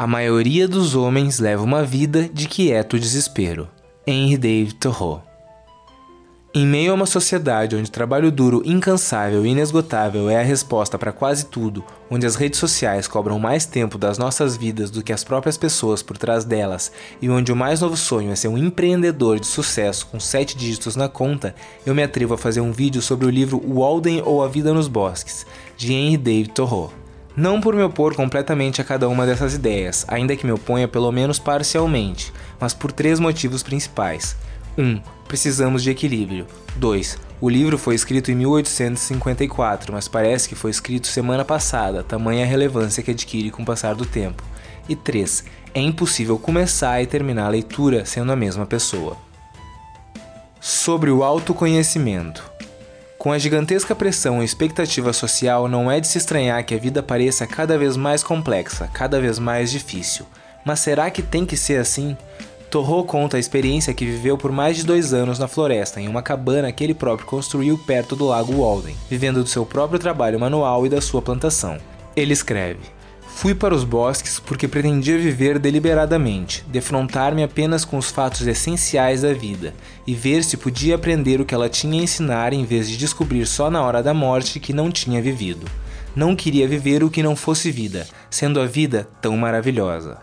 A maioria dos homens leva uma vida de quieto desespero. Henry David Thoreau em meio a uma sociedade onde trabalho duro, incansável e inesgotável é a resposta para quase tudo, onde as redes sociais cobram mais tempo das nossas vidas do que as próprias pessoas por trás delas, e onde o mais novo sonho é ser um empreendedor de sucesso com sete dígitos na conta, eu me atrevo a fazer um vídeo sobre o livro Walden ou A Vida nos Bosques, de Henry David Thoreau. Não por me opor completamente a cada uma dessas ideias, ainda que me oponha pelo menos parcialmente, mas por três motivos principais. 1. Precisamos de equilíbrio. 2. O livro foi escrito em 1854, mas parece que foi escrito semana passada, tamanha relevância que adquire com o passar do tempo. E 3. É impossível começar e terminar a leitura sendo a mesma pessoa. Sobre o autoconhecimento. Com a gigantesca pressão e expectativa social, não é de se estranhar que a vida pareça cada vez mais complexa, cada vez mais difícil. Mas será que tem que ser assim? Torro conta a experiência que viveu por mais de dois anos na floresta, em uma cabana que ele próprio construiu perto do lago Walden, vivendo do seu próprio trabalho manual e da sua plantação. Ele escreve: Fui para os bosques porque pretendia viver deliberadamente, defrontar-me apenas com os fatos essenciais da vida e ver se podia aprender o que ela tinha a ensinar em vez de descobrir só na hora da morte que não tinha vivido. Não queria viver o que não fosse vida, sendo a vida tão maravilhosa.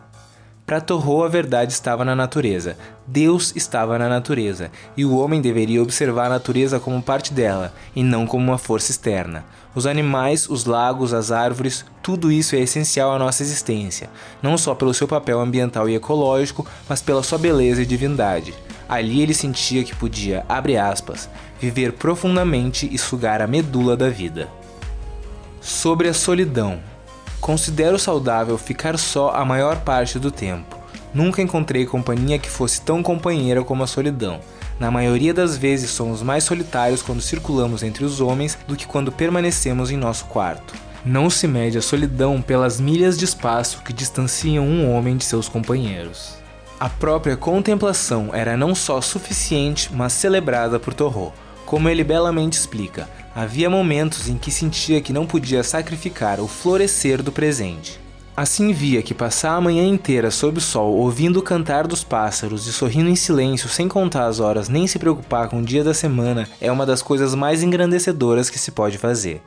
Para Torro, a verdade estava na natureza. Deus estava na natureza, e o homem deveria observar a natureza como parte dela, e não como uma força externa. Os animais, os lagos, as árvores, tudo isso é essencial à nossa existência, não só pelo seu papel ambiental e ecológico, mas pela sua beleza e divindade. Ali ele sentia que podia, abre aspas, viver profundamente e sugar a medula da vida. Sobre a solidão. Considero saudável ficar só a maior parte do tempo. Nunca encontrei companhia que fosse tão companheira como a solidão. Na maioria das vezes somos mais solitários quando circulamos entre os homens do que quando permanecemos em nosso quarto. Não se mede a solidão pelas milhas de espaço que distanciam um homem de seus companheiros. A própria contemplação era não só suficiente, mas celebrada por Torro. Como ele belamente explica, havia momentos em que sentia que não podia sacrificar o florescer do presente. Assim via que passar a manhã inteira sob o sol ouvindo o cantar dos pássaros e sorrindo em silêncio sem contar as horas nem se preocupar com o dia da semana é uma das coisas mais engrandecedoras que se pode fazer.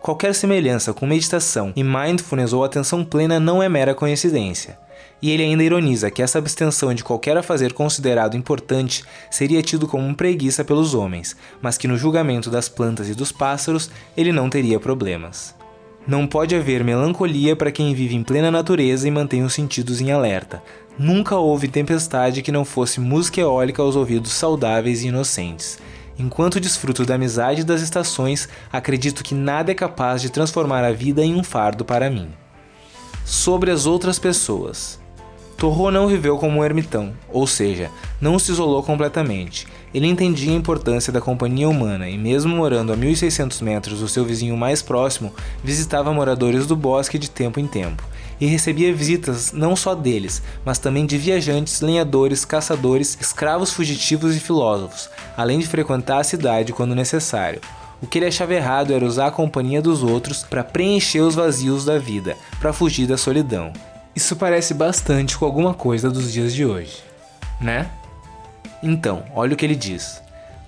Qualquer semelhança com meditação e mindfulness ou atenção plena não é mera coincidência. E ele ainda ironiza que essa abstenção de qualquer fazer considerado importante seria tido como preguiça pelos homens, mas que no julgamento das plantas e dos pássaros ele não teria problemas. Não pode haver melancolia para quem vive em plena natureza e mantém os sentidos em alerta. Nunca houve tempestade que não fosse música eólica aos ouvidos saudáveis e inocentes. Enquanto desfruto da amizade das estações, acredito que nada é capaz de transformar a vida em um fardo para mim sobre as outras pessoas. Torro não viveu como um ermitão, ou seja, não se isolou completamente. Ele entendia a importância da companhia humana e, mesmo morando a 1600 metros do seu vizinho mais próximo, visitava moradores do bosque de tempo em tempo e recebia visitas não só deles, mas também de viajantes, lenhadores, caçadores, escravos fugitivos e filósofos, além de frequentar a cidade quando necessário. O que ele achava errado era usar a companhia dos outros para preencher os vazios da vida, para fugir da solidão. Isso parece bastante com alguma coisa dos dias de hoje, né? Então, olha o que ele diz.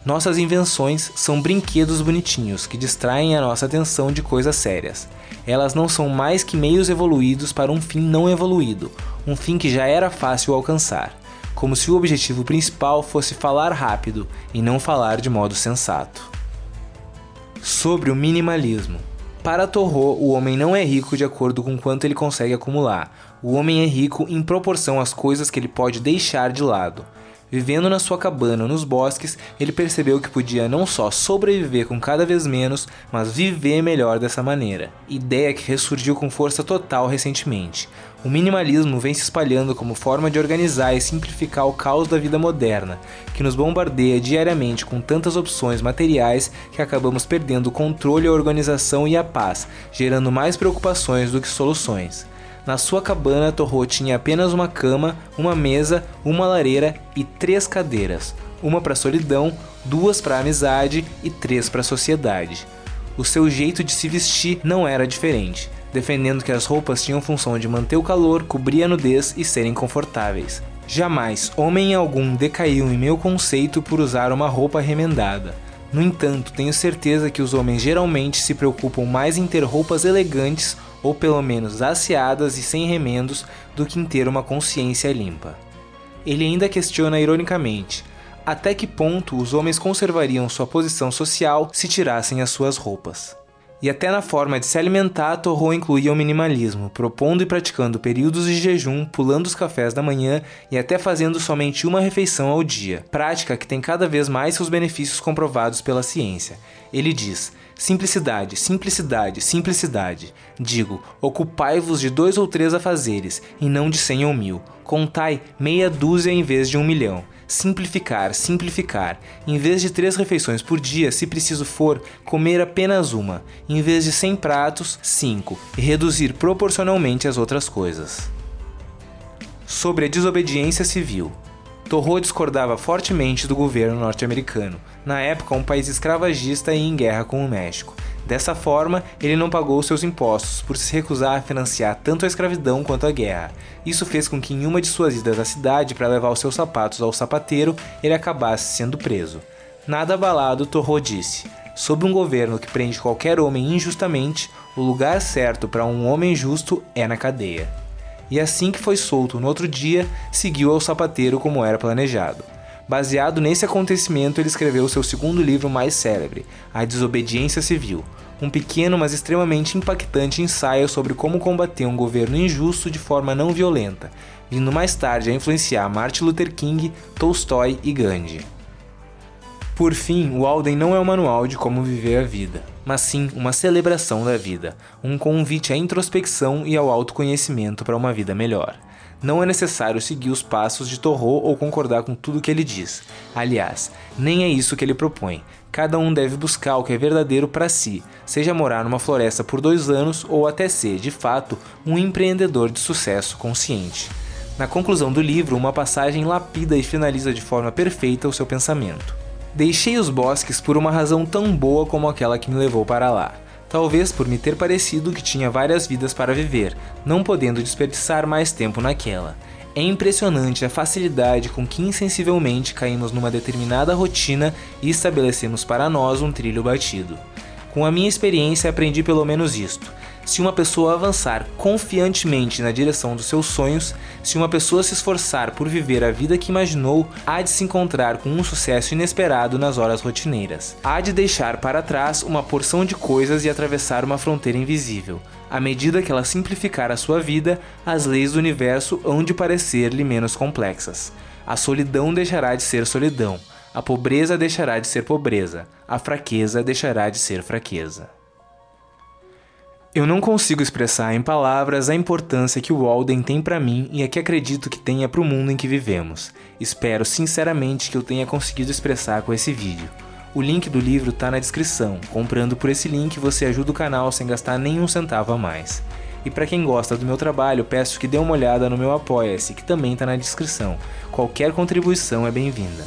Nossas invenções são brinquedos bonitinhos que distraem a nossa atenção de coisas sérias. Elas não são mais que meios evoluídos para um fim não evoluído, um fim que já era fácil alcançar, como se o objetivo principal fosse falar rápido e não falar de modo sensato sobre o minimalismo. Para Torro, o homem não é rico de acordo com quanto ele consegue acumular. O homem é rico em proporção às coisas que ele pode deixar de lado. Vivendo na sua cabana nos bosques, ele percebeu que podia não só sobreviver com cada vez menos, mas viver melhor dessa maneira. Ideia que ressurgiu com força total recentemente. O minimalismo vem se espalhando como forma de organizar e simplificar o caos da vida moderna, que nos bombardeia diariamente com tantas opções materiais que acabamos perdendo o controle, a organização e a paz, gerando mais preocupações do que soluções. Na sua cabana, Torro tinha apenas uma cama, uma mesa, uma lareira e três cadeiras, uma para solidão, duas para amizade e três para sociedade. O seu jeito de se vestir não era diferente. defendendo que as roupas tinham função de manter o calor, cobrir a nudez e serem confortáveis. Jamais homem algum decaiu em meu conceito por usar uma roupa remendada. No entanto, tenho certeza que os homens geralmente se preocupam mais em ter roupas elegantes ou pelo menos asseadas e sem remendos do que em ter uma consciência limpa. Ele ainda questiona ironicamente: até que ponto os homens conservariam sua posição social se tirassem as suas roupas? E até na forma de se alimentar, Torro incluía o minimalismo, propondo e praticando períodos de jejum, pulando os cafés da manhã e até fazendo somente uma refeição ao dia, prática que tem cada vez mais seus benefícios comprovados pela ciência. Ele diz: Simplicidade, simplicidade, simplicidade. Digo, ocupai-vos de dois ou três afazeres, e não de cem ou mil. Contai meia dúzia em vez de um milhão. Simplificar, simplificar. Em vez de três refeições por dia, se preciso for, comer apenas uma. Em vez de cem pratos, cinco. E reduzir proporcionalmente as outras coisas. Sobre a desobediência civil. Torro discordava fortemente do governo norte-americano, na época um país escravagista e em guerra com o México. Dessa forma, ele não pagou seus impostos por se recusar a financiar tanto a escravidão quanto a guerra. Isso fez com que em uma de suas idas à cidade para levar os seus sapatos ao sapateiro, ele acabasse sendo preso. Nada abalado, Torro disse: Sob um governo que prende qualquer homem injustamente, o lugar certo para um homem justo é na cadeia e assim que foi solto no outro dia, seguiu ao sapateiro como era planejado. Baseado nesse acontecimento, ele escreveu seu segundo livro mais célebre, A Desobediência Civil, um pequeno mas extremamente impactante ensaio sobre como combater um governo injusto de forma não violenta, vindo mais tarde a influenciar Martin Luther King, Tolstói e Gandhi. Por fim, o Alden não é um manual de como viver a vida, mas sim uma celebração da vida, um convite à introspecção e ao autoconhecimento para uma vida melhor. Não é necessário seguir os passos de Torro ou concordar com tudo que ele diz. Aliás, nem é isso que ele propõe. Cada um deve buscar o que é verdadeiro para si, seja morar numa floresta por dois anos ou até ser, de fato, um empreendedor de sucesso consciente. Na conclusão do livro, uma passagem lapida e finaliza de forma perfeita o seu pensamento. Deixei os bosques por uma razão tão boa como aquela que me levou para lá. Talvez por me ter parecido que tinha várias vidas para viver, não podendo desperdiçar mais tempo naquela. É impressionante a facilidade com que insensivelmente caímos numa determinada rotina e estabelecemos para nós um trilho batido. Com a minha experiência aprendi pelo menos isto. Se uma pessoa avançar confiantemente na direção dos seus sonhos, se uma pessoa se esforçar por viver a vida que imaginou, há de se encontrar com um sucesso inesperado nas horas rotineiras. Há de deixar para trás uma porção de coisas e atravessar uma fronteira invisível. À medida que ela simplificar a sua vida, as leis do universo hão de parecer-lhe menos complexas. A solidão deixará de ser solidão. A pobreza deixará de ser pobreza. A fraqueza deixará de ser fraqueza. Eu não consigo expressar em palavras a importância que o Walden tem para mim e a que acredito que tenha para o mundo em que vivemos. Espero sinceramente que eu tenha conseguido expressar com esse vídeo. O link do livro está na descrição. Comprando por esse link você ajuda o canal sem gastar nenhum centavo a mais. E para quem gosta do meu trabalho, peço que dê uma olhada no meu Apoia-se, que também está na descrição. Qualquer contribuição é bem-vinda.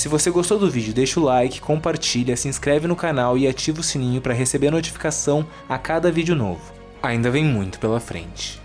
Se você gostou do vídeo, deixa o like, compartilha, se inscreve no canal e ativa o sininho para receber notificação a cada vídeo novo. Ainda vem muito pela frente.